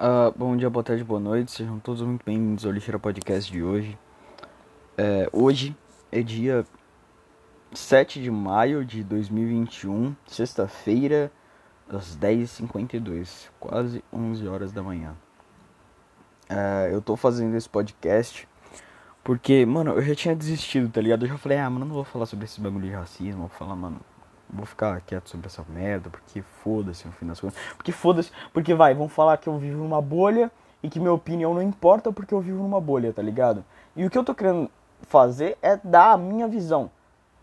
Uh, bom dia, boa tarde, boa noite, sejam todos muito bem-vindos ao Lixeira Podcast de hoje. É, hoje é dia 7 de maio de 2021, sexta-feira, às 10h52, quase 11 horas da manhã. É, eu tô fazendo esse podcast porque, mano, eu já tinha desistido, tá ligado? Eu já falei, ah, mano, não vou falar sobre esse bagulho de racismo, vou falar, mano, vou ficar quieto sobre essa merda, porque foda-se no fim das contas. Porque foda-se, porque vai, vão falar que eu vivo numa bolha e que minha opinião não importa porque eu vivo numa bolha, tá ligado? E o que eu tô querendo fazer é dar a minha visão.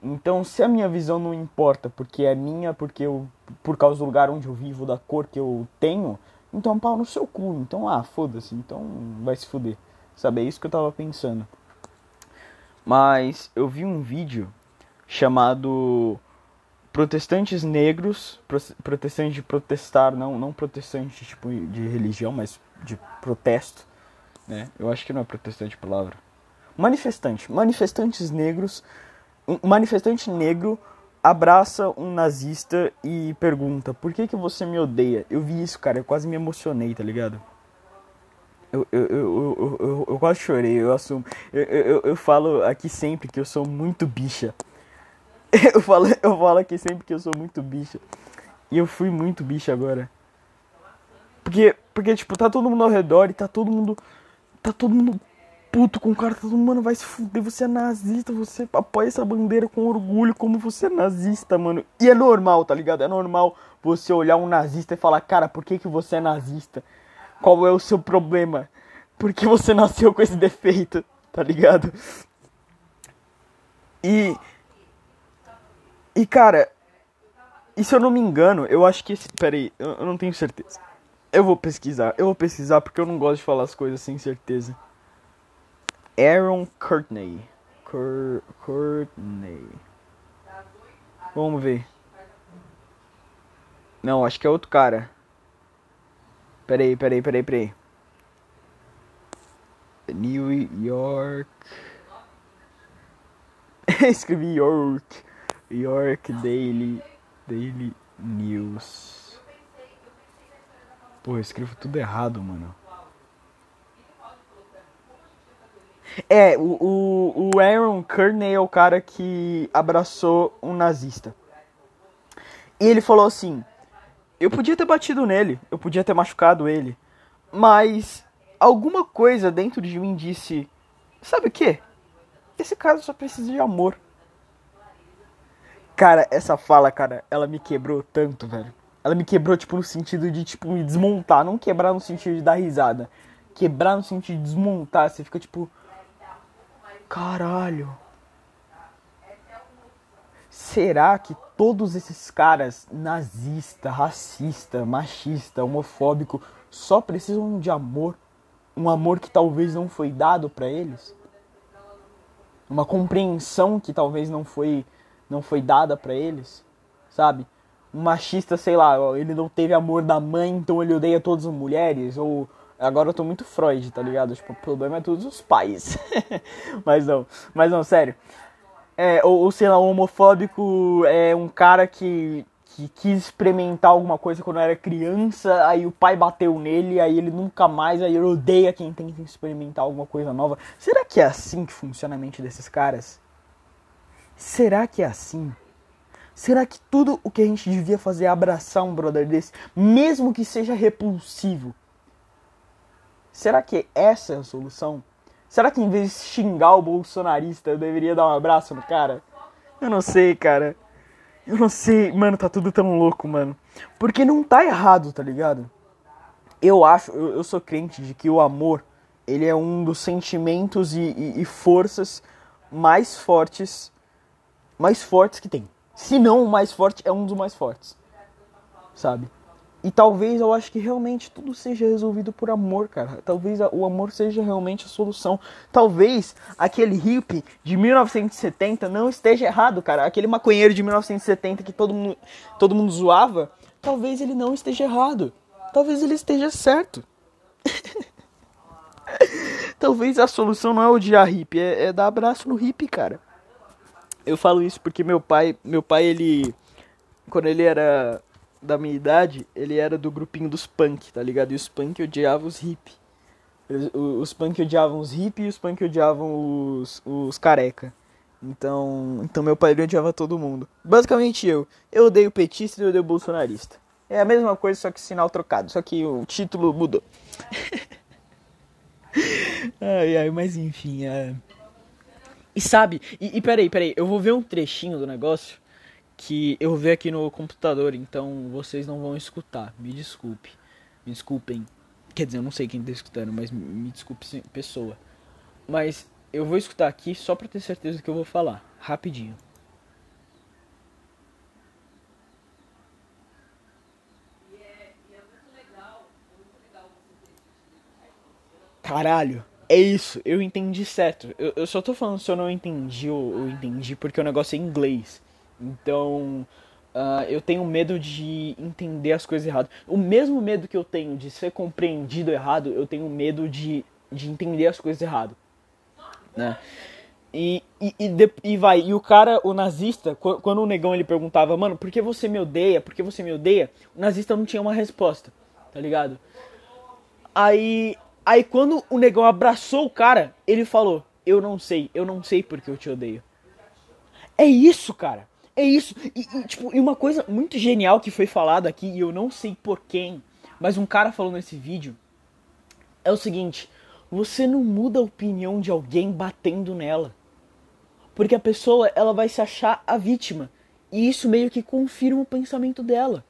Então, se a minha visão não importa porque é minha, porque eu por causa do lugar onde eu vivo, da cor que eu tenho, então pau no seu cu. Então, ah, foda-se, então vai se fuder. Sabe, é isso que eu tava pensando. Mas eu vi um vídeo chamado protestantes negros, protestantes de protestar, não, não protestantes tipo de religião, mas de protesto, né? Eu acho que não é protestante a palavra. Manifestante, manifestantes negros, um manifestante negro abraça um nazista e pergunta: "Por que que você me odeia?". Eu vi isso, cara, eu quase me emocionei, tá ligado? Eu, eu, eu, eu, quase chorei, eu assumo. Eu, eu, eu falo aqui sempre que eu sou muito bicha. Eu falo, eu falo aqui sempre que eu sou muito bicha. E eu fui muito bicha agora. Porque, porque, tipo, tá todo mundo ao redor e tá todo mundo. Tá todo mundo puto com o cara. Tá todo mundo, mano, vai se fuder. Você é nazista. Você apoia essa bandeira com orgulho como você é nazista, mano. E é normal, tá ligado? É normal você olhar um nazista e falar, cara, por que, que você é nazista? Qual é o seu problema? Por que você nasceu com esse defeito? Tá ligado? E e cara, e se eu não me engano, eu acho que esse. Pera aí, eu, eu não tenho certeza. Eu vou pesquisar, eu vou pesquisar porque eu não gosto de falar as coisas sem certeza. Aaron Courtney. Cur Courtney. Vamos ver. Não, acho que é outro cara. Peraí, peraí, peraí, peraí. New York. Escrevi York. York Daily, Daily News. Pô, eu escrevo tudo errado, mano. É, o, o, o Aaron Kearney é o cara que abraçou um nazista. E ele falou assim: Eu podia ter batido nele, eu podia ter machucado ele, mas alguma coisa dentro de mim disse: Sabe o que? Esse cara só precisa de amor. Cara, essa fala, cara, ela me quebrou tanto, velho. Ela me quebrou, tipo, no sentido de, tipo, me desmontar. Não quebrar no sentido de dar risada. Quebrar no sentido de desmontar. Você fica, tipo... Caralho. Será que todos esses caras nazista, racista, machista, homofóbico só precisam de amor? Um amor que talvez não foi dado para eles? Uma compreensão que talvez não foi não foi dada para eles, sabe? Um machista, sei lá, ele não teve amor da mãe, então ele odeia todas as mulheres, ou agora eu tô muito Freud, tá ligado? Tipo, o problema é todos os pais. mas não, mas não, sério. É, ou, ou sei lá, um homofóbico é um cara que, que quis experimentar alguma coisa quando era criança, aí o pai bateu nele, aí ele nunca mais, aí ele odeia quem tenta experimentar alguma coisa nova. Será que é assim que funciona a mente desses caras? Será que é assim? Será que tudo o que a gente devia fazer é abraçar um brother desse, mesmo que seja repulsivo? Será que essa é a solução? Será que em vez de xingar o bolsonarista, eu deveria dar um abraço no cara? Eu não sei, cara. Eu não sei. Mano, tá tudo tão louco, mano. Porque não tá errado, tá ligado? Eu acho, eu, eu sou crente de que o amor, ele é um dos sentimentos e, e, e forças mais fortes mais fortes que tem. Se não o mais forte, é um dos mais fortes. Sabe? E talvez eu acho que realmente tudo seja resolvido por amor, cara. Talvez o amor seja realmente a solução. Talvez aquele hippie de 1970 não esteja errado, cara. Aquele maconheiro de 1970 que todo mundo, todo mundo zoava, talvez ele não esteja errado. Talvez ele esteja certo. talvez a solução não é odiar hippie, é, é dar abraço no hippie, cara eu falo isso porque meu pai, meu pai ele quando ele era da minha idade, ele era do grupinho dos punk, tá ligado? E os punk odiavam os hip. Os, os punk odiavam os hip e os punk odiavam os, os careca. Então, então meu pai odiava todo mundo. Basicamente eu. Eu odeio petista e eu odeio bolsonarista. É a mesma coisa, só que sinal trocado. Só que o título mudou. ai, ai, mas enfim. É... E sabe, e, e peraí, peraí, eu vou ver um trechinho do negócio que eu vou ver aqui no computador, então vocês não vão escutar. Me desculpe. Me desculpem. Quer dizer, eu não sei quem tá escutando, mas me desculpe, pessoa. Mas eu vou escutar aqui só pra ter certeza que eu vou falar. Rapidinho. Caralho, é isso, eu entendi certo. Eu, eu só tô falando se eu não entendi ou eu entendi porque o negócio é inglês. Então, uh, eu tenho medo de entender as coisas errado. O mesmo medo que eu tenho de ser compreendido errado, eu tenho medo de, de entender as coisas errado. Né? E, e, e, de, e, vai, e o cara, o nazista, quando o negão ele perguntava, mano, por que você me odeia? Por que você me odeia? O nazista não tinha uma resposta, tá ligado? Aí, aí quando o negão abraçou o cara, ele falou, eu não sei, eu não sei porque eu te odeio. É isso, cara. É isso. E, e, tipo, e uma coisa muito genial que foi falado aqui, e eu não sei por quem, mas um cara falou nesse vídeo, é o seguinte: você não muda a opinião de alguém batendo nela. Porque a pessoa, ela vai se achar a vítima. E isso meio que confirma o pensamento dela.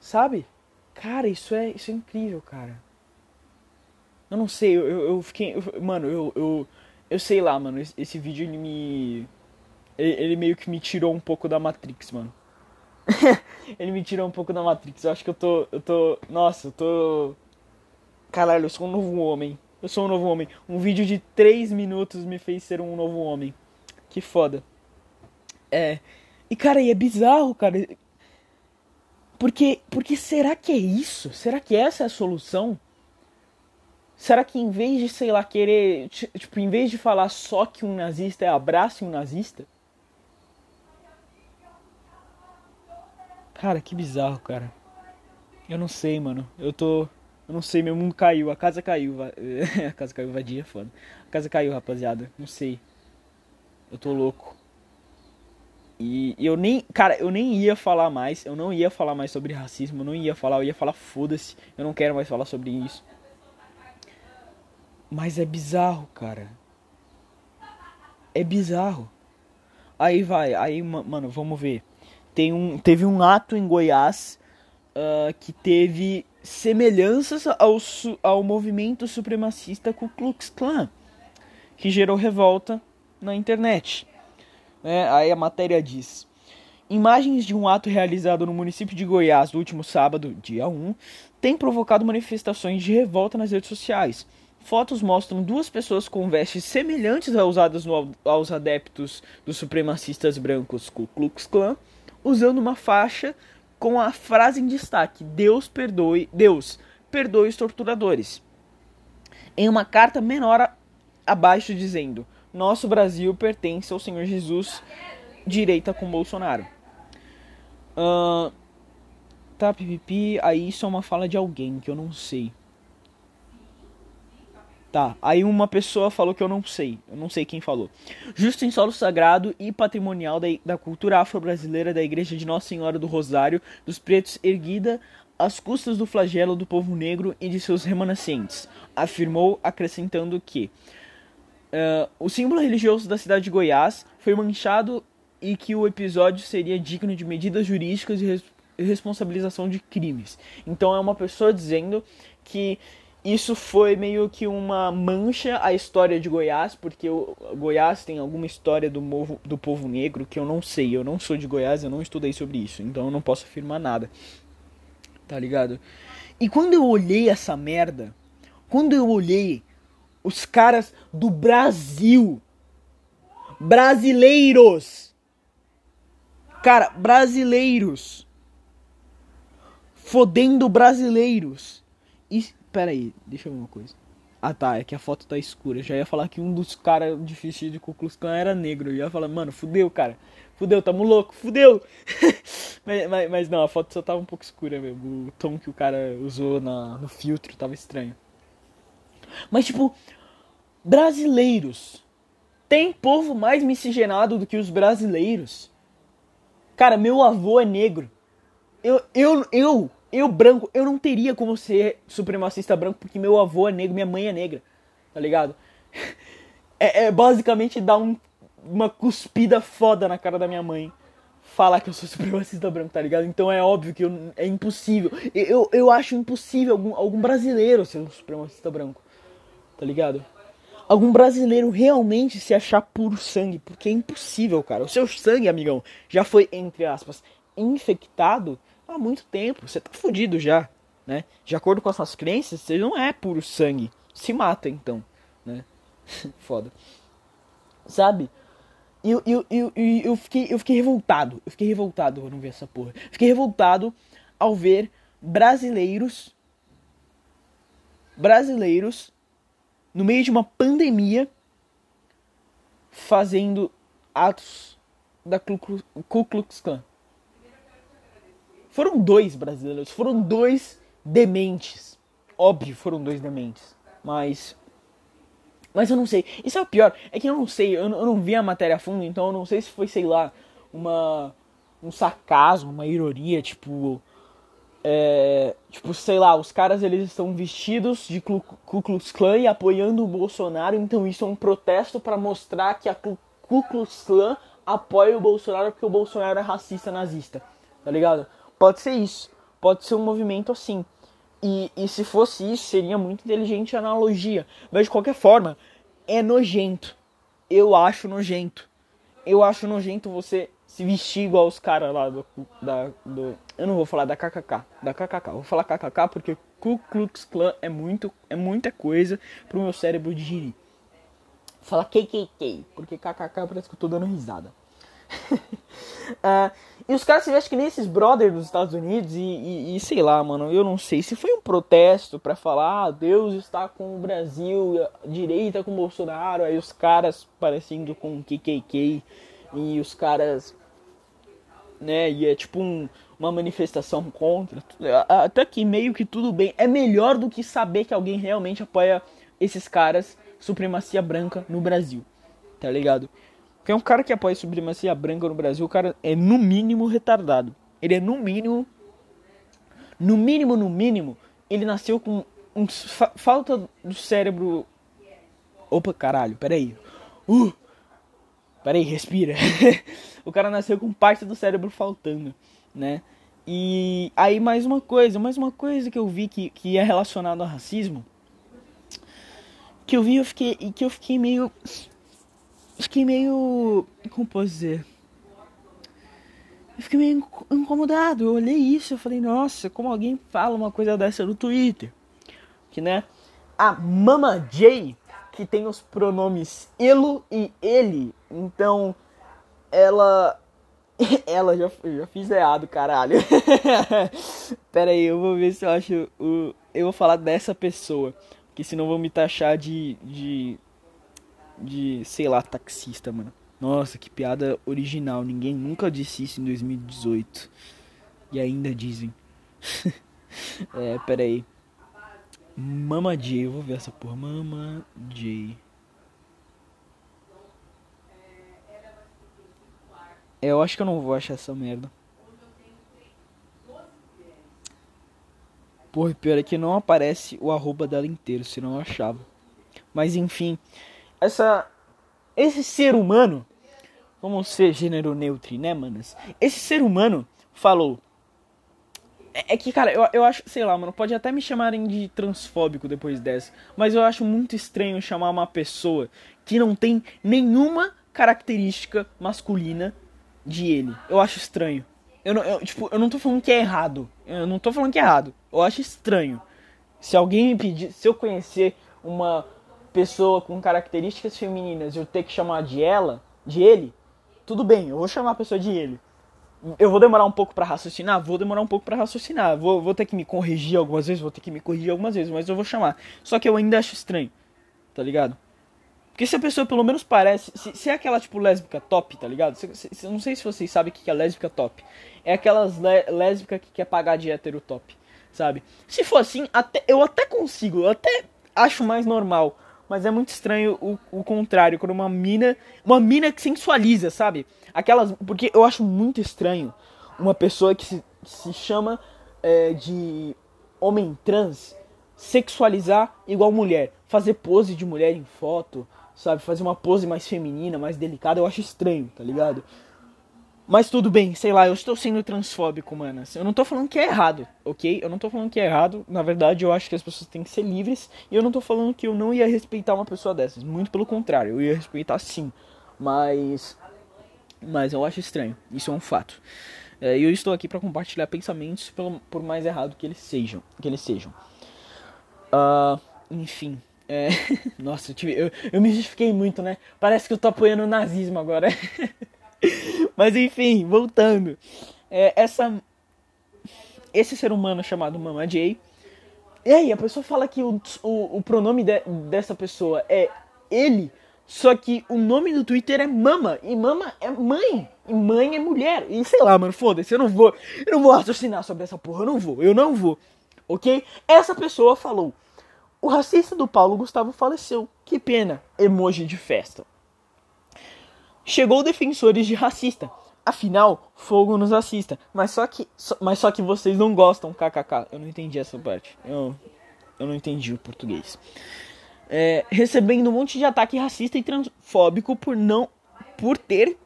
Sabe? Cara, isso é, isso é incrível, cara. Eu não sei, eu, eu, fiquei. Eu, mano, eu, eu. Eu sei lá, mano. Esse, esse vídeo ele me ele, meio que me tirou um pouco da Matrix, mano. ele me tirou um pouco da Matrix. Eu acho que eu tô. Eu tô. Nossa, eu tô. Caralho, eu sou um novo homem. Eu sou um novo homem. Um vídeo de 3 minutos me fez ser um novo homem. Que foda. É. E cara, e é bizarro, cara. Porque, porque será que é isso? Será que essa é a solução? Será que em vez de, sei lá, querer. Tipo, em vez de falar só que um nazista é abraço um nazista, Cara, que bizarro, cara. Eu não sei, mano. Eu tô. Eu não sei, meu mundo caiu. A casa caiu. a casa caiu vadia, foda. A casa caiu, rapaziada. Não sei. Eu tô louco. E eu nem. Cara, eu nem ia falar mais. Eu não ia falar mais sobre racismo. Eu não ia falar. Eu ia falar foda-se. Eu não quero mais falar sobre isso. Mas é bizarro, cara. É bizarro. Aí vai. Aí, mano, vamos ver tem um, teve um ato em Goiás uh, que teve semelhanças ao, ao movimento supremacista Ku Klux Klan, que gerou revolta na internet. É, aí a matéria diz: Imagens de um ato realizado no município de Goiás no último sábado, dia 1, têm provocado manifestações de revolta nas redes sociais. Fotos mostram duas pessoas com vestes semelhantes às usadas no, aos adeptos dos supremacistas brancos Ku Klux Klan usando uma faixa com a frase em destaque: Deus perdoe, Deus perdoe os torturadores. Em uma carta menor abaixo dizendo: Nosso Brasil pertence ao Senhor Jesus, direita com Bolsonaro. Uh, tá, pipipi, aí isso é uma fala de alguém que eu não sei. Tá, aí uma pessoa falou que eu não sei, eu não sei quem falou. Justo em solo sagrado e patrimonial da, da cultura afro-brasileira da Igreja de Nossa Senhora do Rosário dos Pretos, erguida às custas do flagelo do povo negro e de seus remanescentes, afirmou, acrescentando que uh, o símbolo religioso da cidade de Goiás foi manchado e que o episódio seria digno de medidas jurídicas e res responsabilização de crimes. Então é uma pessoa dizendo que isso foi meio que uma mancha à história de Goiás, porque o Goiás tem alguma história do, movo, do povo negro que eu não sei. Eu não sou de Goiás, eu não estudei sobre isso, então eu não posso afirmar nada. Tá ligado? E quando eu olhei essa merda, quando eu olhei os caras do Brasil, brasileiros, cara, brasileiros, fodendo brasileiros. E Pera aí, deixa eu ver uma coisa. Ah tá, é que a foto tá escura. Eu já ia falar que um dos caras de vestido de Klan era negro. Eu ia falar, mano, fudeu, cara. Fudeu, tamo louco, fudeu! mas, mas, mas, não, a foto só tava um pouco escura mesmo. O tom que o cara usou na, no filtro tava estranho. Mas, tipo, brasileiros. Tem povo mais miscigenado do que os brasileiros. Cara, meu avô é negro. Eu, eu, eu eu, branco, eu não teria como ser supremacista branco porque meu avô é negro, minha mãe é negra. Tá ligado? É, é basicamente dar um, uma cuspida foda na cara da minha mãe falar que eu sou supremacista branco, tá ligado? Então é óbvio que eu, é impossível. Eu, eu acho impossível algum, algum brasileiro ser um supremacista branco, tá ligado? Algum brasileiro realmente se achar puro sangue, porque é impossível, cara. O seu sangue, amigão, já foi, entre aspas, infectado há muito tempo. Você tá fudido já, né? De acordo com as suas crenças, você não é puro sangue. Se mata então, né? Foda. Sabe? E eu, eu, eu, eu, fiquei, eu fiquei revoltado. Eu fiquei revoltado quando ver essa porra. Fiquei revoltado ao ver brasileiros. Brasileiros. No meio de uma pandemia. Fazendo atos da Ku Klux Klan. Foram dois brasileiros, foram dois dementes. Óbvio, foram dois dementes. Mas. Mas eu não sei. Isso é o pior. É que eu não sei. Eu, eu não vi a matéria a fundo, então eu não sei se foi, sei lá, uma. Um sarcasmo, uma ironia, tipo. É, tipo, sei lá, os caras eles estão vestidos de Ku Klux Klan e apoiando o Bolsonaro, então isso é um protesto para mostrar que a Ku Klux Klan apoia o Bolsonaro porque o Bolsonaro é racista nazista, tá ligado? Pode ser isso. Pode ser um movimento assim. E, e se fosse isso, seria muito inteligente a analogia. Mas de qualquer forma, é nojento. Eu acho nojento. Eu acho nojento você se vestir igual os caras lá do, da, do. Eu não vou falar da KKK. Da KKK. vou falar KKK porque Ku Klux Klan é, muito, é muita coisa pro meu cérebro digerir. Vou falar KKK. Porque KKK parece que eu tô dando risada. uh, e os caras se vestem que nem esses brothers dos Estados Unidos e, e, e, sei lá, mano, eu não sei se foi um protesto para falar, ah, Deus está com o Brasil, direita com o Bolsonaro, aí os caras parecendo com o KKK e os caras, né, e é tipo um, uma manifestação contra, até que meio que tudo bem, é melhor do que saber que alguém realmente apoia esses caras, supremacia branca no Brasil, tá ligado? Porque um cara que apoia supremacia branca no Brasil, o cara é no mínimo retardado. Ele é no mínimo. No mínimo, no mínimo, ele nasceu com um, fa falta do cérebro. Opa, caralho, peraí. Uh! Peraí, respira. o cara nasceu com parte do cérebro faltando, né? E aí mais uma coisa, mais uma coisa que eu vi que, que é relacionado ao racismo. Que eu vi eu fiquei, que eu fiquei meio fiquei meio. Como posso dizer? Eu fiquei meio incomodado. Eu olhei isso, eu falei, nossa, como alguém fala uma coisa dessa no Twitter? Que né? A Mama J, que tem os pronomes elo e ele, então ela. Ela já, já fiz errado, caralho. Pera aí, eu vou ver se eu acho. O, eu vou falar dessa pessoa. Porque senão vão me taxar de, de de, sei lá, taxista, mano. Nossa, que piada original. Ninguém nunca disse isso em 2018. E ainda dizem. é, pera aí. Mama J, eu vou ver essa porra. Mama J. É, eu acho que eu não vou achar essa merda. Porra, pior é que não aparece o arroba dela inteiro, senão eu achava. Mas enfim, essa esse ser humano, vamos ser gênero neutro, né, manas? Esse ser humano falou é, é que, cara, eu, eu acho, sei lá, mano, pode até me chamarem de transfóbico depois dessa, mas eu acho muito estranho chamar uma pessoa que não tem nenhuma característica masculina de ele. Eu acho estranho. Eu não, eu, tipo, eu não tô falando que é errado. Eu não tô falando que é errado. Eu acho estranho. Se alguém me pedir, se eu conhecer uma pessoa com características femininas eu ter que chamar de ela, de ele, tudo bem, eu vou chamar a pessoa de ele. Eu vou demorar um pouco para raciocinar? Vou demorar um pouco para raciocinar. Vou, vou ter que me corrigir algumas vezes, vou ter que me corrigir algumas vezes, mas eu vou chamar. Só que eu ainda acho estranho, tá ligado? Porque se a pessoa pelo menos parece. Se, se é aquela tipo lésbica top, tá ligado? Se, se, não sei se vocês sabem o que é lésbica top. É aquelas lésbica que quer pagar de hétero top, sabe? Se for assim, até, eu até consigo, eu até acho mais normal. Mas é muito estranho o, o contrário, quando uma mina. Uma mina que sensualiza, sabe? Aquelas. Porque eu acho muito estranho uma pessoa que se, se chama é, de homem trans sexualizar igual mulher. Fazer pose de mulher em foto, sabe? Fazer uma pose mais feminina, mais delicada, eu acho estranho, tá ligado? Mas tudo bem, sei lá, eu estou sendo transfóbico, mano. Eu não tô falando que é errado, ok? Eu não tô falando que é errado. Na verdade, eu acho que as pessoas têm que ser livres. E eu não tô falando que eu não ia respeitar uma pessoa dessas. Muito pelo contrário, eu ia respeitar sim. Mas. Mas eu acho estranho. Isso é um fato. É, eu estou aqui para compartilhar pensamentos, pelo, por mais errado que eles sejam. Que eles sejam. Uh, enfim. É... Nossa, eu, tive... eu, eu me justifiquei muito, né? Parece que eu tô apoiando o nazismo agora. Mas enfim, voltando. É, essa, esse ser humano chamado Mama Jay. E aí, a pessoa fala que o, o, o pronome de, dessa pessoa é ele, só que o nome do Twitter é Mama, e Mama é mãe, e mãe é mulher. E sei lá, mano, foda-se, eu não vou, eu não vou raciocinar sobre essa porra, eu não vou, eu não vou. Ok? Essa pessoa falou: O racista do Paulo Gustavo faleceu. Que pena. Emoji de festa. Chegou defensores de racista. Afinal, fogo nos assista. Mas só que, mas só que vocês não gostam, kkk. Eu não entendi essa parte. Eu, eu não entendi o português. É, recebendo um monte de ataque racista e transfóbico por não, por ter,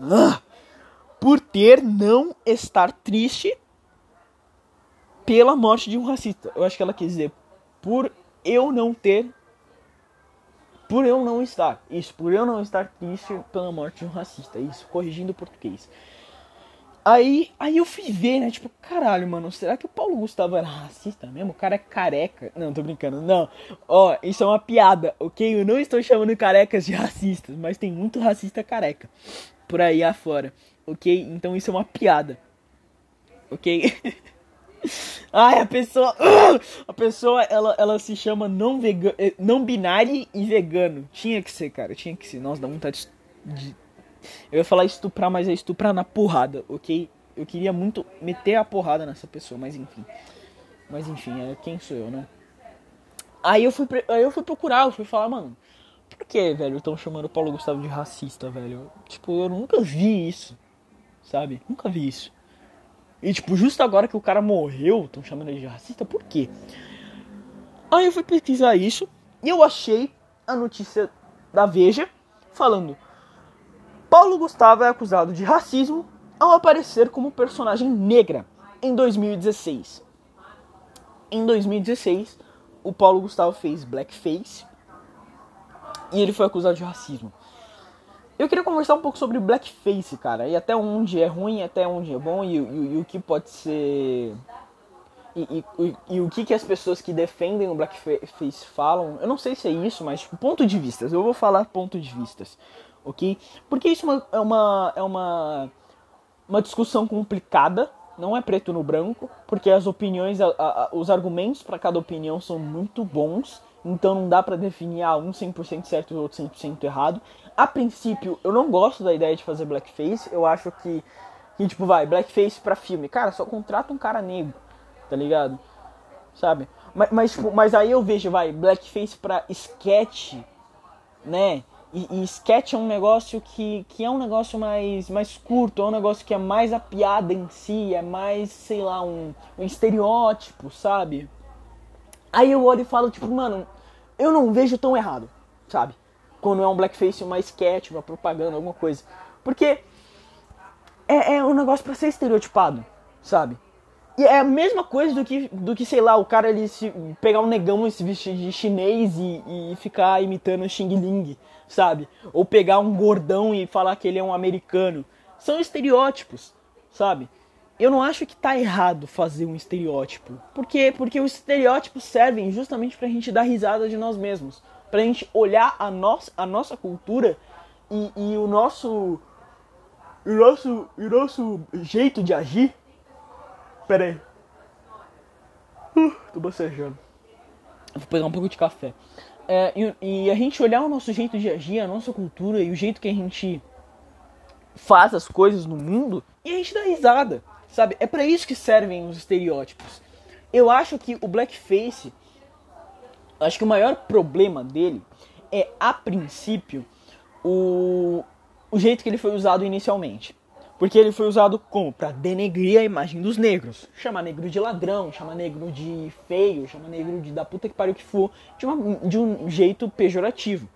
uh, por ter não estar triste pela morte de um racista. Eu acho que ela quis dizer por eu não ter por eu não estar, isso, por eu não estar triste pela morte de um racista, isso, corrigindo o português. Aí, aí eu fui ver, né? Tipo, caralho, mano, será que o Paulo Gustavo era racista mesmo? O cara é careca. Não, tô brincando, não. Ó, isso é uma piada, ok? Eu não estou chamando carecas de racistas, mas tem muito racista careca por aí afora, ok? Então isso é uma piada, ok? Ai, a pessoa. A pessoa, ela, ela se chama não vegano. Eh, não binário e vegano. Tinha que ser, cara. Tinha que ser. Nossa, dá vontade de. Eu ia falar estuprar, mas é estuprar na porrada, ok? Eu queria muito meter a porrada nessa pessoa, mas enfim. Mas enfim, é quem sou eu, né? Aí eu fui, aí eu fui procurar, eu fui falar, mano, por que, velho, estão chamando o Paulo Gustavo de racista, velho? Tipo, eu nunca vi isso, sabe? Nunca vi isso. E, tipo, justo agora que o cara morreu, estão chamando ele de racista, por quê? Aí eu fui pesquisar isso e eu achei a notícia da Veja falando: Paulo Gustavo é acusado de racismo ao aparecer como personagem negra em 2016. Em 2016, o Paulo Gustavo fez blackface e ele foi acusado de racismo. Eu queria conversar um pouco sobre blackface, cara, e até onde é ruim, até onde é bom, e, e, e o que pode ser. E, e, o que, que as pessoas que defendem o blackface falam. Eu não sei se é isso, mas tipo, ponto de vistas. Eu vou falar ponto de vistas, ok? Porque isso é uma, é uma, uma discussão complicada, não é preto no branco, porque as opiniões, a, a, os argumentos para cada opinião são muito bons, então não dá para definir ah, um 100% certo e o outro 100% errado. A princípio, eu não gosto da ideia de fazer blackface. Eu acho que, que tipo, vai, blackface pra filme. Cara, só contrata um cara negro, tá ligado? Sabe? Mas, mas, tipo, mas aí eu vejo, vai, blackface pra sketch, né? E, e sketch é um negócio que, que é um negócio mais, mais curto, é um negócio que é mais a piada em si, é mais, sei lá, um, um estereótipo, sabe? Aí eu olho e falo, tipo, mano, eu não vejo tão errado, sabe? Quando é um blackface, uma sketch, uma propaganda, alguma coisa. Porque é, é um negócio para ser estereotipado, sabe? E é a mesma coisa do que, do que sei lá, o cara ele se, pegar um negão e se vestir de chinês e, e ficar imitando Xing Ling, sabe? Ou pegar um gordão e falar que ele é um americano. São estereótipos, sabe? Eu não acho que tá errado fazer um estereótipo. Por quê? Porque os estereótipos servem justamente pra gente dar risada de nós mesmos pra gente olhar a nossa, a nossa cultura e, e o nosso o nosso, o nosso jeito de agir. Pera aí. Uh, tô bocejando. Vou pegar um pouco de café. É, e, e, a gente olhar o nosso jeito de agir, a nossa cultura e o jeito que a gente faz as coisas no mundo e a gente dá risada, sabe? É para isso que servem os estereótipos. Eu acho que o blackface, acho que o maior problema dele é, a princípio, o, o jeito que ele foi usado inicialmente. Porque ele foi usado como? Para denegrir a imagem dos negros. Chamar negro de ladrão, chamar negro de feio, chamar negro de da puta que pariu que for, de, uma, de um jeito pejorativo.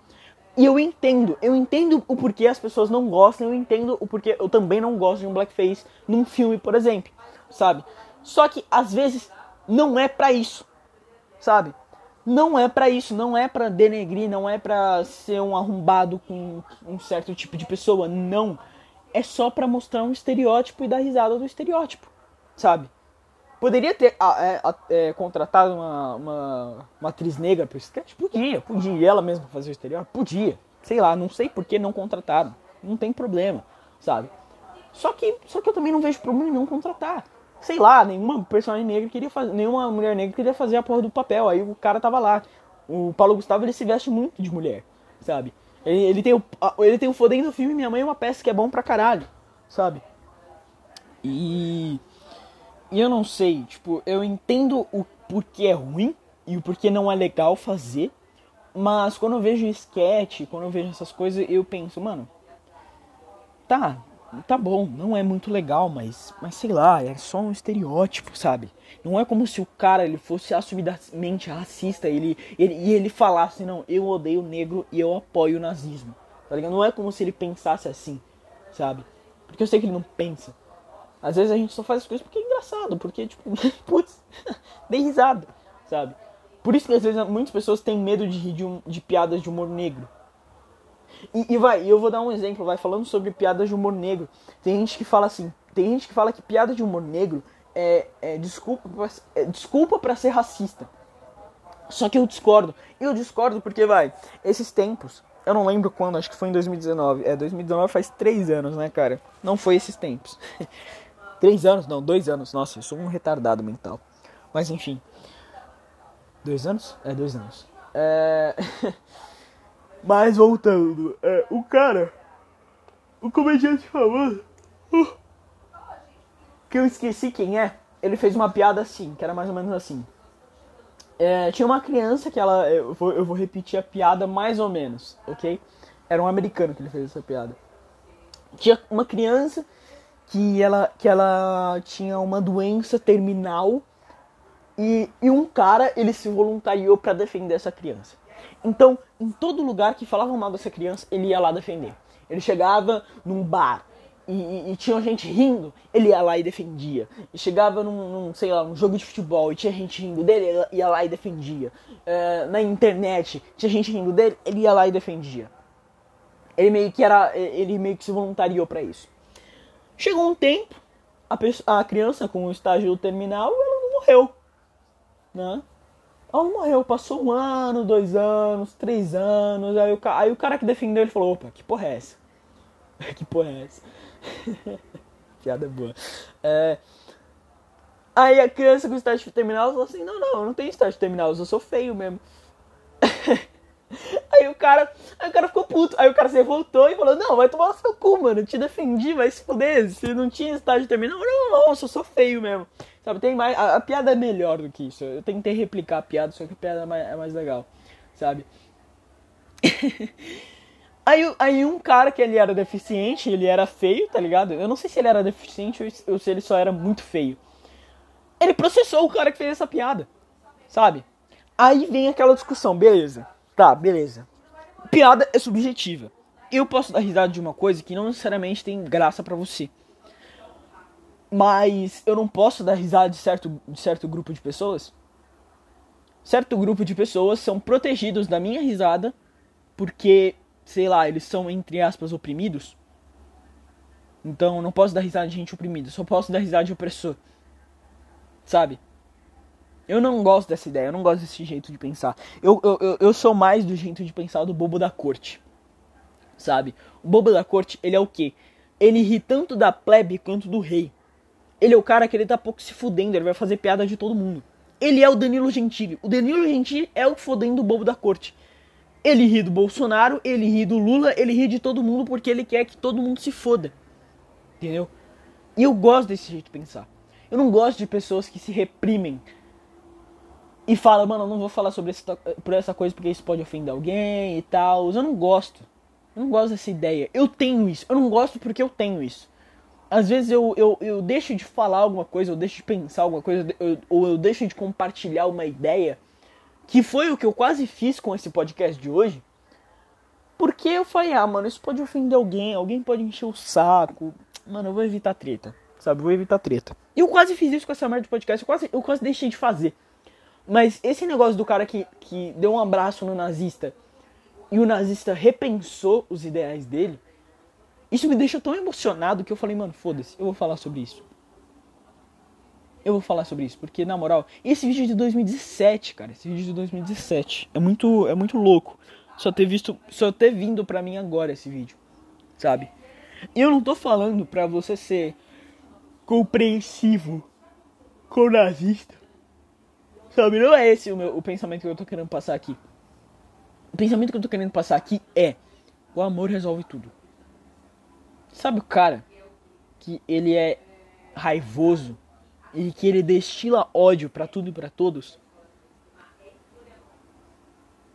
E eu entendo, eu entendo o porquê as pessoas não gostam, eu entendo o porquê eu também não gosto de um blackface num filme, por exemplo, sabe? Só que às vezes não é para isso, sabe? Não é para isso, não é para denegrir, não é para ser um arrombado com um certo tipo de pessoa, não é só para mostrar um estereótipo e dar risada do estereótipo, sabe? Poderia ter é, é, contratado uma, uma, uma, atriz negra pro sketch? Podia, podia. Ela mesma fazer o estereótipo? Podia. Sei lá, não sei por que não contrataram. Não tem problema, sabe? Só que, só que eu também não vejo problema em não contratar. Sei lá, nenhuma personagem negra queria fazer, nenhuma mulher negra queria fazer a porra do papel. Aí o cara tava lá. O Paulo Gustavo ele se veste muito de mulher, sabe? Ele, ele, tem o, ele tem o fodendo filme Minha Mãe é uma peça que é bom pra caralho, sabe? E. E eu não sei, tipo, eu entendo o porquê é ruim e o porquê não é legal fazer, mas quando eu vejo sketch, quando eu vejo essas coisas, eu penso, mano, tá, tá bom, não é muito legal, mas, mas sei lá, é só um estereótipo, sabe? Não é como se o cara ele fosse assumidamente racista ele, ele, e ele falasse, não, eu odeio negro e eu apoio o nazismo, tá ligado? Não é como se ele pensasse assim, sabe? Porque eu sei que ele não pensa. Às vezes a gente só faz as coisas porque é engraçado, porque, tipo, putz, dei risada, sabe? Por isso que às vezes muitas pessoas têm medo de rir de, um, de piadas de humor negro e, e vai, eu vou dar um exemplo, vai, falando sobre piadas de humor negro. Tem gente que fala assim, tem gente que fala que piada de humor negro é, é desculpa, é desculpa para ser racista. Só que eu discordo. Eu discordo porque, vai, esses tempos, eu não lembro quando, acho que foi em 2019. É, 2019 faz três anos, né, cara? Não foi esses tempos. três anos? Não, dois anos. Nossa, eu sou um retardado mental. Mas enfim. Dois anos? É, dois anos. É. Mas voltando, é, o cara, o comediante famoso, uh, que eu esqueci quem é, ele fez uma piada assim, que era mais ou menos assim. É, tinha uma criança que ela. Eu vou, eu vou repetir a piada mais ou menos, ok? Era um americano que ele fez essa piada. Tinha uma criança que ela, que ela tinha uma doença terminal e, e um cara ele se voluntariou para defender essa criança. Então, em todo lugar que falavam mal dessa criança, ele ia lá defender. Ele chegava num bar e, e, e tinha gente rindo, ele ia lá e defendia. E chegava num, num, sei lá, num jogo de futebol e tinha gente rindo dele, ele ia lá e defendia. Uh, na internet, tinha gente rindo dele, ele ia lá e defendia. Ele meio que era, ele meio que se voluntariou para isso. Chegou um tempo, a, pessoa, a criança com o estágio terminal, ela não morreu, né? Ela morreu, passou um ano, dois anos, três anos. Aí o, aí o cara que defendeu ele falou: opa, que porra é essa? que porra é essa? Piada boa. É... Aí a criança com estágio terminal falou assim: não, não, eu não tenho estágio terminal, eu sou feio mesmo. Aí o cara, aí o cara ficou puto. Aí o cara se revoltou e falou: Não, vai tomar seu cu, mano. Eu te defendi, vai se fuder. Se não tinha estágio terminal, não, não, eu sou feio mesmo. Sabe, tem mais. A, a, piada é melhor do que isso. Eu tentei replicar a piada, só que a piada é mais, é mais legal, sabe? aí, aí um cara que ele era deficiente, ele era feio, tá ligado? Eu não sei se ele era deficiente ou, ou se ele só era muito feio. Ele processou o cara que fez essa piada, sabe? Aí vem aquela discussão, beleza Tá, beleza. Piada é subjetiva. Eu posso dar risada de uma coisa que não necessariamente tem graça para você. Mas eu não posso dar risada de certo, de certo grupo de pessoas. Certo grupo de pessoas são protegidos da minha risada porque, sei lá, eles são, entre aspas, oprimidos. Então eu não posso dar risada de gente oprimida, só posso dar risada de opressor. Sabe? Eu não gosto dessa ideia, eu não gosto desse jeito de pensar. Eu, eu, eu sou mais do jeito de pensar do bobo da corte. Sabe? O bobo da corte, ele é o quê? ele ri tanto da plebe quanto do rei. Ele é o cara que ele tá pouco se fudendo, ele vai fazer piada de todo mundo. Ele é o Danilo Gentili. O Danilo Gentili é o fodendo bobo da corte. Ele ri do Bolsonaro, ele ri do Lula, ele ri de todo mundo porque ele quer que todo mundo se foda. Entendeu? E eu gosto desse jeito de pensar. Eu não gosto de pessoas que se reprimem e falam, mano, eu não vou falar sobre essa, por essa coisa porque isso pode ofender alguém e tal. Eu não gosto. Eu não gosto dessa ideia. Eu tenho isso. Eu não gosto porque eu tenho isso. Às vezes eu, eu, eu deixo de falar alguma coisa, eu deixo de pensar alguma coisa, eu, ou eu deixo de compartilhar uma ideia, que foi o que eu quase fiz com esse podcast de hoje. Porque eu falei, ah, mano, isso pode ofender alguém, alguém pode encher o saco. Mano, eu vou evitar treta, sabe? Eu vou evitar treta. Eu quase fiz isso com essa merda de podcast, eu quase, eu quase deixei de fazer. Mas esse negócio do cara que, que deu um abraço no nazista e o nazista repensou os ideais dele, isso me deixou tão emocionado que eu falei, mano, foda-se, eu vou falar sobre isso. Eu vou falar sobre isso, porque na moral, esse vídeo é de 2017, cara, esse vídeo é de 2017. É muito, é muito louco. Só ter visto, só ter vindo pra mim agora esse vídeo, sabe? E eu não tô falando pra você ser compreensivo com nazista. Sabe, não é esse o, meu, o pensamento que eu tô querendo passar aqui. O pensamento que eu tô querendo passar aqui é: o amor resolve tudo. Sabe o cara que ele é raivoso e que ele destila ódio para tudo e para todos?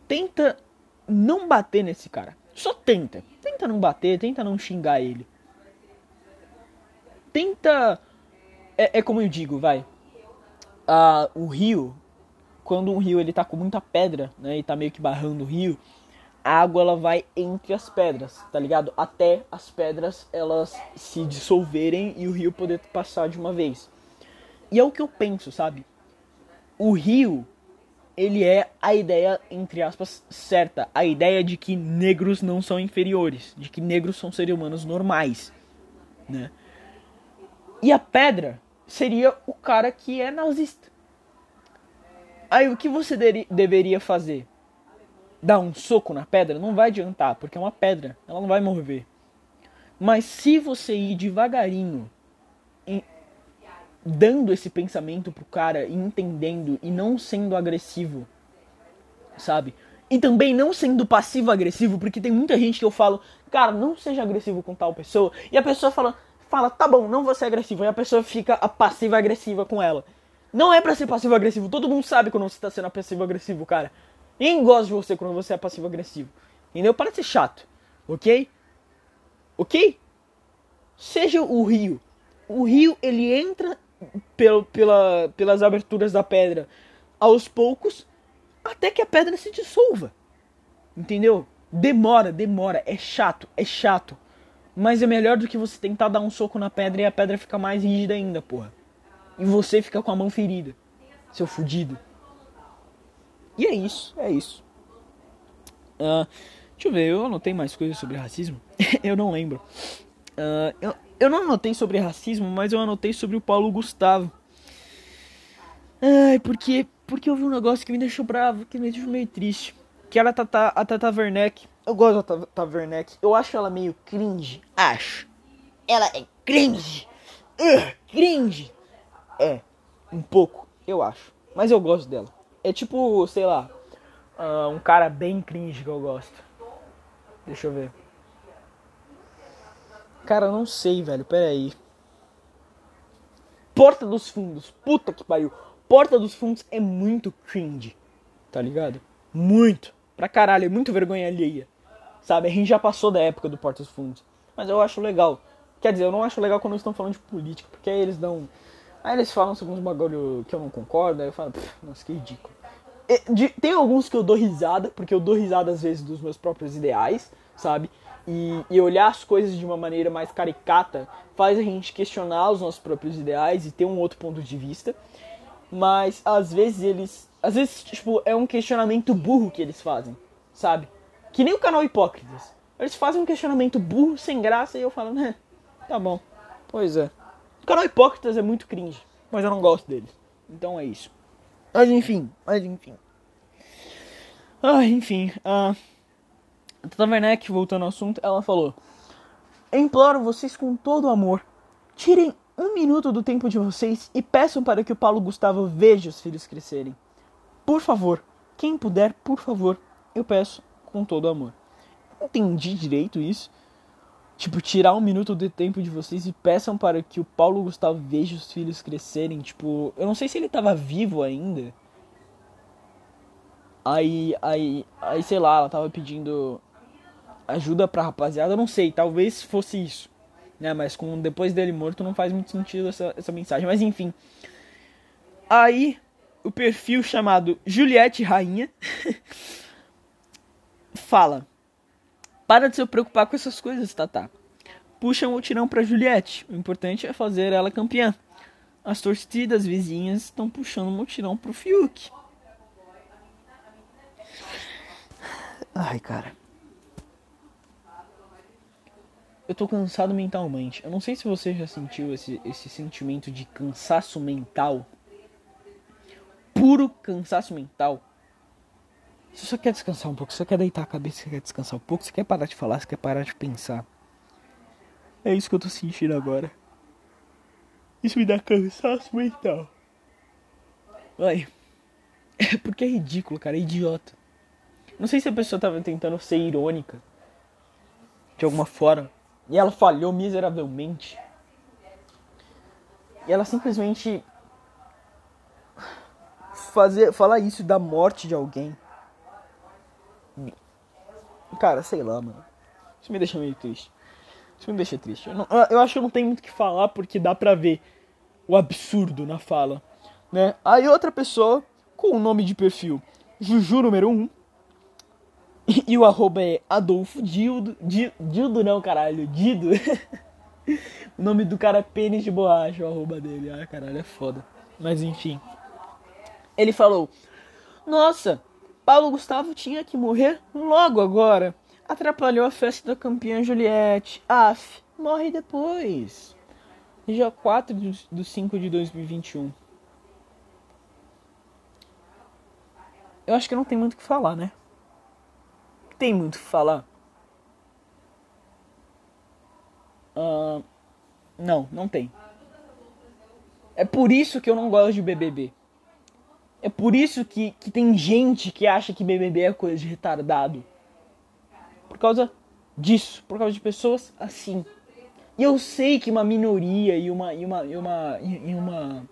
Tenta não bater nesse cara. Só tenta. Tenta não bater, tenta não xingar ele. Tenta. É, é como eu digo, vai. Ah, o rio, quando um rio ele tá com muita pedra, né, e tá meio que barrando o rio, a água ela vai entre as pedras, tá ligado? Até as pedras elas se dissolverem e o rio poder passar de uma vez. E é o que eu penso, sabe? O rio, ele é a ideia, entre aspas, certa. A ideia de que negros não são inferiores, de que negros são seres humanos normais, né? E a pedra seria o cara que é nazista. Aí o que você deveria fazer? Dar um soco na pedra, não vai adiantar, porque é uma pedra, ela não vai mover. Mas se você ir devagarinho, dando esse pensamento pro cara, e entendendo e não sendo agressivo, sabe? E também não sendo passivo-agressivo, porque tem muita gente que eu falo, cara, não seja agressivo com tal pessoa, e a pessoa fala, fala, tá bom, não vou ser agressivo, e a pessoa fica passiva-agressiva com ela. Não é para ser passivo-agressivo, todo mundo sabe quando você tá sendo passivo-agressivo, cara. Ninguém gosta de você quando você é passivo-agressivo. Entendeu? Para de ser chato. Ok? Ok? Seja o rio. O rio, ele entra pelo, pela, pelas aberturas da pedra aos poucos até que a pedra se dissolva. Entendeu? Demora, demora. É chato, é chato. Mas é melhor do que você tentar dar um soco na pedra e a pedra ficar mais rígida ainda, porra. E você fica com a mão ferida. Seu fudido. E é isso, é isso. Uh, deixa eu ver, eu anotei mais coisas sobre racismo? eu não lembro. Uh, eu, eu não anotei sobre racismo, mas eu anotei sobre o Paulo Gustavo. Ai, porque, porque eu vi um negócio que me deixou bravo, que me deixou meio triste. Que era a Tata, a Tata Werneck. Eu gosto da Tata Werneck. Eu acho ela meio cringe. Acho. Ela é cringe. Uh, cringe. É, um pouco, eu acho. Mas eu gosto dela. É tipo, sei lá, uh, um cara bem cringe que eu gosto. Deixa eu ver. Cara, eu não sei, velho. Pera aí. Porta dos Fundos. Puta que pariu. Porta dos Fundos é muito cringe. Tá ligado? Muito. Pra caralho. É muito vergonha alheia. Sabe? A gente já passou da época do Porta dos Fundos. Mas eu acho legal. Quer dizer, eu não acho legal quando eles estão falando de política. Porque aí eles dão Aí eles falam sobre uns bagulho que eu não concordo, aí eu falo, nossa, que ridículo. E, de, tem alguns que eu dou risada, porque eu dou risada às vezes dos meus próprios ideais, sabe? E, e, olhar as coisas de uma maneira mais caricata faz a gente questionar os nossos próprios ideais e ter um outro ponto de vista. Mas às vezes eles. Às vezes, tipo, é um questionamento burro que eles fazem, sabe? Que nem o canal Hipócritas. Eles fazem um questionamento burro, sem graça, e eu falo, né? Tá bom. Pois é. O canal Hipócritas é muito cringe, mas eu não gosto deles. Então é isso. Mas enfim, mas enfim. Ah, enfim. A Tata Werneck, voltando ao assunto, ela falou: imploro vocês com todo o amor. Tirem um minuto do tempo de vocês e peçam para que o Paulo Gustavo veja os filhos crescerem. Por favor, quem puder, por favor, eu peço com todo o amor. Entendi direito isso. Tipo, tirar um minuto do tempo de vocês e peçam para que o Paulo Gustavo veja os filhos crescerem. Tipo, eu não sei se ele tava vivo ainda. Aí, aí, aí, sei lá, ela tava pedindo ajuda pra rapaziada, eu não sei, talvez fosse isso. Né, mas com depois dele morto não faz muito sentido essa, essa mensagem. Mas enfim. Aí, o perfil chamado Juliette Rainha fala: Para de se preocupar com essas coisas, Tata. Puxa um tirão pra Juliette. O importante é fazer ela campeã. As torcidas vizinhas estão puxando um mutirão pro Fiuk. Ai, cara. Eu tô cansado mentalmente. Eu não sei se você já sentiu esse, esse sentimento de cansaço mental. Puro cansaço mental. Você só quer descansar um pouco, você quer deitar a cabeça, você quer descansar um pouco, você quer parar de falar, você quer parar de pensar. É isso que eu tô sentindo agora. Isso me dá cansaço mental. Ai. É porque é ridículo, cara, é idiota. Não sei se a pessoa tava tentando ser irônica. De alguma forma. E ela falhou miseravelmente. E ela simplesmente fazer falar isso da morte de alguém. Cara, sei lá, mano. Isso me deixa meio triste. Isso me deixa triste. Eu, não, eu acho que eu não tenho muito o que falar porque dá pra ver o absurdo na fala. Né? Aí outra pessoa com o nome de perfil Juju número 1 um, e o arroba é Adolfo Dildo. Dildo não, caralho. Dido. o nome do cara é Pênis de Borracha, o arroba dele. Ah, caralho, é foda. Mas enfim. Ele falou: Nossa, Paulo Gustavo tinha que morrer logo agora. Atrapalhou a festa da campeã Juliette. Af, morre depois. Dia 4 de 5 de 2021. Eu acho que não tem muito o que falar, né? tem muito o que falar. Uh, não, não tem. É por isso que eu não gosto de BBB. É por isso que, que tem gente que acha que BBB é coisa de retardado. Por causa disso, por causa de pessoas assim. E eu sei que uma minoria e uma e uma e uma e uma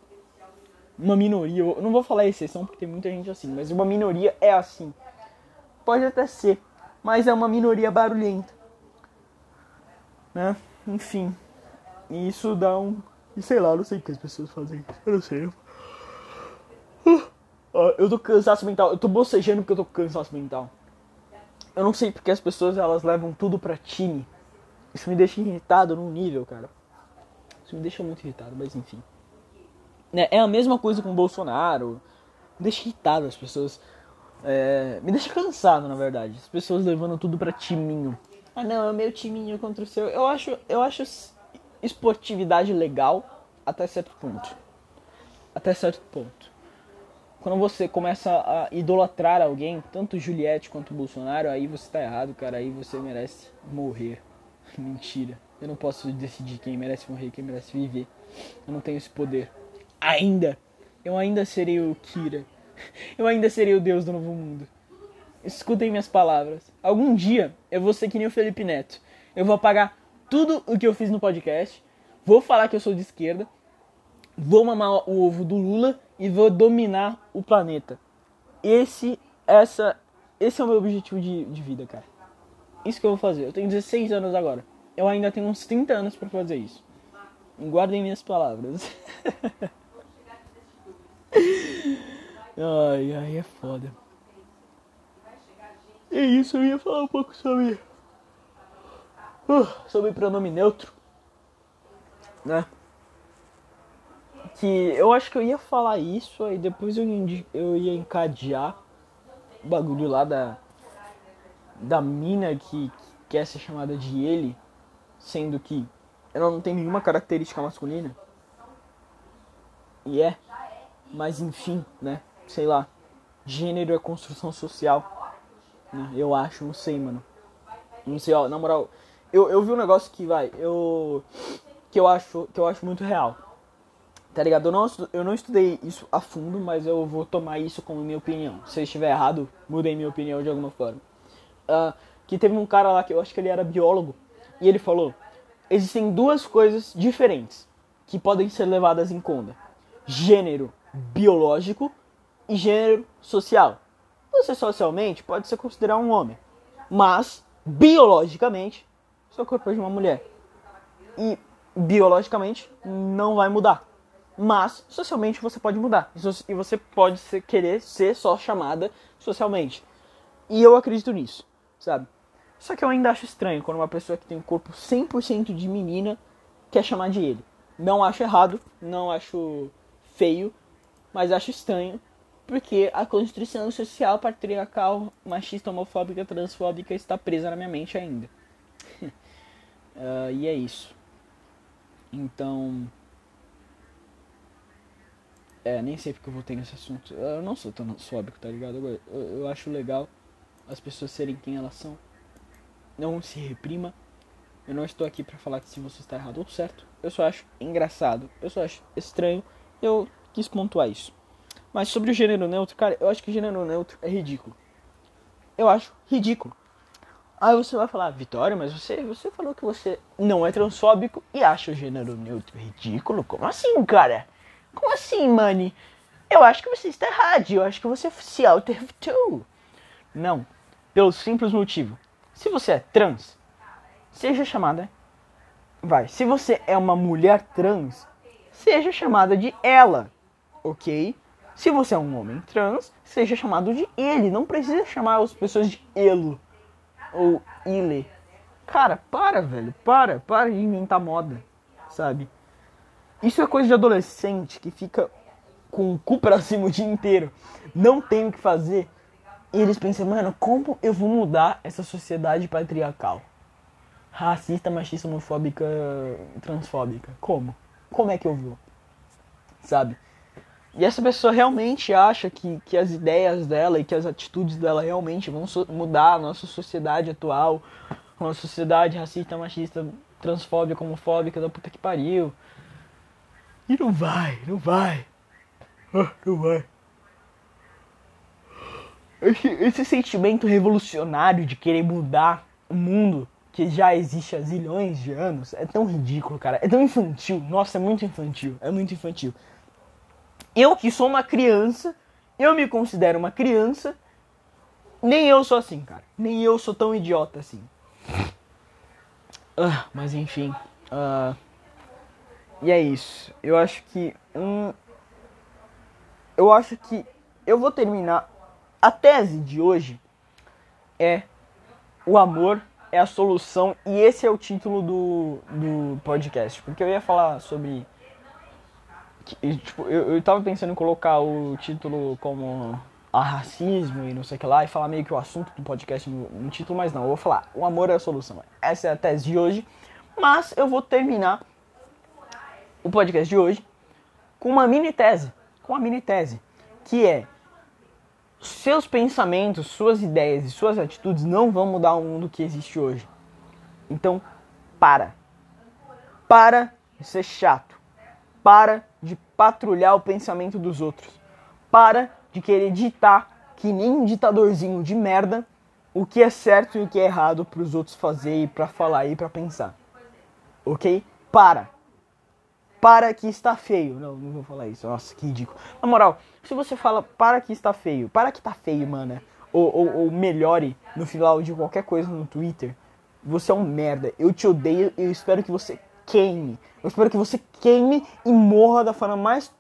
uma minoria, eu não vou falar exceção porque tem muita gente assim, mas uma minoria é assim. Pode até ser mas é uma minoria barulhenta. Né? Enfim. E isso dá um. E sei lá, não sei o que as pessoas fazem. Eu não sei. Eu tô cansaço mental. Eu tô bocejando porque eu tô cansaço mental. Eu não sei porque as pessoas elas levam tudo pra time. Isso me deixa irritado num nível, cara. Isso me deixa muito irritado, mas enfim. É a mesma coisa com o Bolsonaro. Me deixa irritado as pessoas é, me deixa cansado, na verdade. As pessoas levando tudo pra timinho. Ah, não, é o meu timinho contra o seu. Eu acho, eu acho esportividade legal até certo ponto. Até certo ponto. Quando você começa a idolatrar alguém, tanto Juliette quanto Bolsonaro, aí você tá errado, cara. Aí você merece morrer. Mentira. Eu não posso decidir quem merece morrer quem merece viver. Eu não tenho esse poder. Ainda. Eu ainda serei o Kira eu ainda serei o Deus do novo mundo. Escutem minhas palavras. Algum dia eu vou ser que nem o Felipe Neto. Eu vou apagar tudo o que eu fiz no podcast. Vou falar que eu sou de esquerda. Vou mamar o ovo do Lula e vou dominar o planeta. Esse, essa, esse é o meu objetivo de, de vida, cara. Isso que eu vou fazer. Eu tenho 16 anos agora. Eu ainda tenho uns 30 anos para fazer isso. Guardem minhas palavras. Ai, ai, é foda. É isso, eu ia falar um pouco sobre. Uh, sobre pronome neutro. Né? Que eu acho que eu ia falar isso, aí depois eu, eu ia encadear o bagulho lá da. Da mina que, que quer ser chamada de ele, sendo que ela não tem nenhuma característica masculina. E é. Mas enfim, né? sei lá, gênero é construção social. Né? Eu acho, não sei, mano. Não sei, ó, na moral, eu, eu vi um negócio que vai, eu que eu acho que eu acho muito real. Tá ligado? Eu não, eu não estudei isso a fundo, mas eu vou tomar isso como minha opinião. Se eu estiver errado, mudem minha opinião de alguma forma. Uh, que teve um cara lá que eu acho que ele era biólogo e ele falou: existem duas coisas diferentes que podem ser levadas em conta: gênero biológico e gênero social. Você socialmente pode se considerar um homem, mas biologicamente seu corpo é de uma mulher. E biologicamente não vai mudar. Mas socialmente você pode mudar. E você pode ser, querer ser só chamada socialmente. E eu acredito nisso, sabe? Só que eu ainda acho estranho quando uma pessoa que tem um corpo 100% de menina quer chamar de ele. Não acho errado, não acho feio, mas acho estranho porque a construção social patriarcal, machista, homofóbica, transfóbica está presa na minha mente ainda. uh, e é isso. Então. É, nem sei porque eu voltei nesse assunto. Eu não sou transfóbico, tá ligado? Eu, eu, eu acho legal as pessoas serem quem elas são. Não se reprima. Eu não estou aqui para falar que se você está errado ou certo. Eu só acho engraçado. Eu só acho estranho. Eu quis pontuar isso. Mas sobre o gênero neutro, cara, eu acho que gênero neutro é ridículo. Eu acho ridículo. Aí você vai falar, Vitória, mas você, você falou que você não é transfóbico e acha o gênero neutro ridículo? Como assim, cara? Como assim, mani? Eu acho que você está errado, eu acho que você se auto Não, pelo simples motivo. Se você é trans, seja chamada. Vai, se você é uma mulher trans, seja chamada de ela, ok? Se você é um homem trans, seja chamado de ele. Não precisa chamar as pessoas de elo ou ile. Cara, para, velho. Para. Para de inventar moda. Sabe? Isso é coisa de adolescente que fica com o cu pra cima o dia inteiro. Não tem o que fazer. E eles pensam, mano, como eu vou mudar essa sociedade patriarcal? Racista, machista, homofóbica, transfóbica. Como? Como é que eu vou? Sabe? E essa pessoa realmente acha que, que as ideias dela e que as atitudes dela realmente vão so mudar a nossa sociedade atual, uma sociedade racista, machista, transfóbica, homofóbica, da puta que pariu. E não vai, não vai. Ah, não vai. Esse, esse sentimento revolucionário de querer mudar o mundo que já existe há zilhões de anos é tão ridículo, cara. É tão infantil. Nossa, é muito infantil. É muito infantil. Eu que sou uma criança, eu me considero uma criança, nem eu sou assim, cara. Nem eu sou tão idiota assim. Uh, mas enfim. Uh, e é isso. Eu acho que um. Eu acho que eu vou terminar. A tese de hoje é o amor é a solução e esse é o título do, do podcast. Porque eu ia falar sobre tipo, eu, eu tava pensando em colocar o título como a racismo e não sei o que lá, e falar meio que o assunto do podcast no, no, título, mas não, eu vou falar, o amor é a solução. Essa é a tese de hoje, mas eu vou terminar o podcast de hoje com uma mini tese, com uma mini tese, que é seus pensamentos, suas ideias e suas atitudes não vão mudar o mundo que existe hoje. Então, para. Para de ser chato. Para de patrulhar o pensamento dos outros. Para de querer ditar que nem um ditadorzinho de merda o que é certo e o que é errado para os outros fazer e para falar e para pensar. OK? Para. Para que está feio. Não, não vou falar isso. Nossa, que ridículo. Na moral, se você fala para que está feio, para que tá feio, mano, ou, ou, ou melhore no final de qualquer coisa no Twitter, você é um merda. Eu te odeio e eu espero que você queime. Eu espero que você queime e morra da forma mais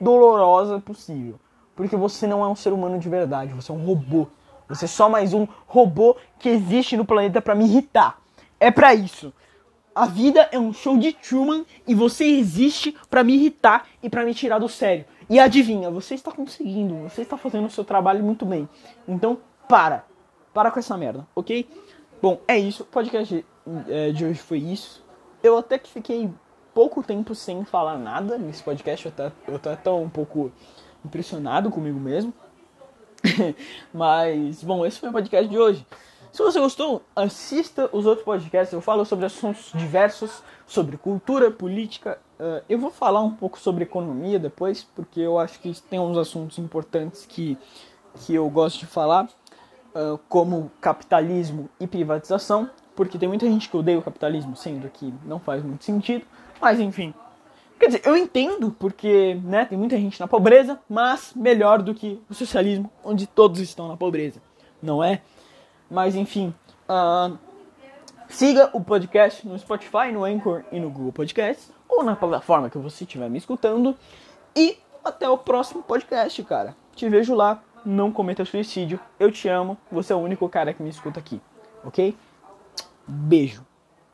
dolorosa possível. Porque você não é um ser humano de verdade, você é um robô. Você é só mais um robô que existe no planeta para me irritar. É para isso. A vida é um show de Truman e você existe para me irritar e para me tirar do sério. E adivinha, você está conseguindo, você está fazendo o seu trabalho muito bem. Então, para. Para com essa merda, ok? Bom, é isso. O podcast é, de hoje foi isso. Eu até que fiquei pouco tempo sem falar nada nesse podcast, eu até, eu até tô um pouco impressionado comigo mesmo. Mas, bom, esse foi o podcast de hoje. Se você gostou, assista os outros podcasts. Eu falo sobre assuntos diversos, sobre cultura, política. Uh, eu vou falar um pouco sobre economia depois, porque eu acho que tem uns assuntos importantes que, que eu gosto de falar, uh, como capitalismo e privatização, porque tem muita gente que odeia o capitalismo, sendo que não faz muito sentido. Mas enfim. Quer dizer, eu entendo porque né, tem muita gente na pobreza, mas melhor do que o socialismo, onde todos estão na pobreza, não é? Mas enfim, uh, siga o podcast no Spotify, no Anchor e no Google Podcast, ou na plataforma que você estiver me escutando. E até o próximo podcast, cara. Te vejo lá. Não cometa suicídio. Eu te amo. Você é o único cara que me escuta aqui. Ok? Beijo.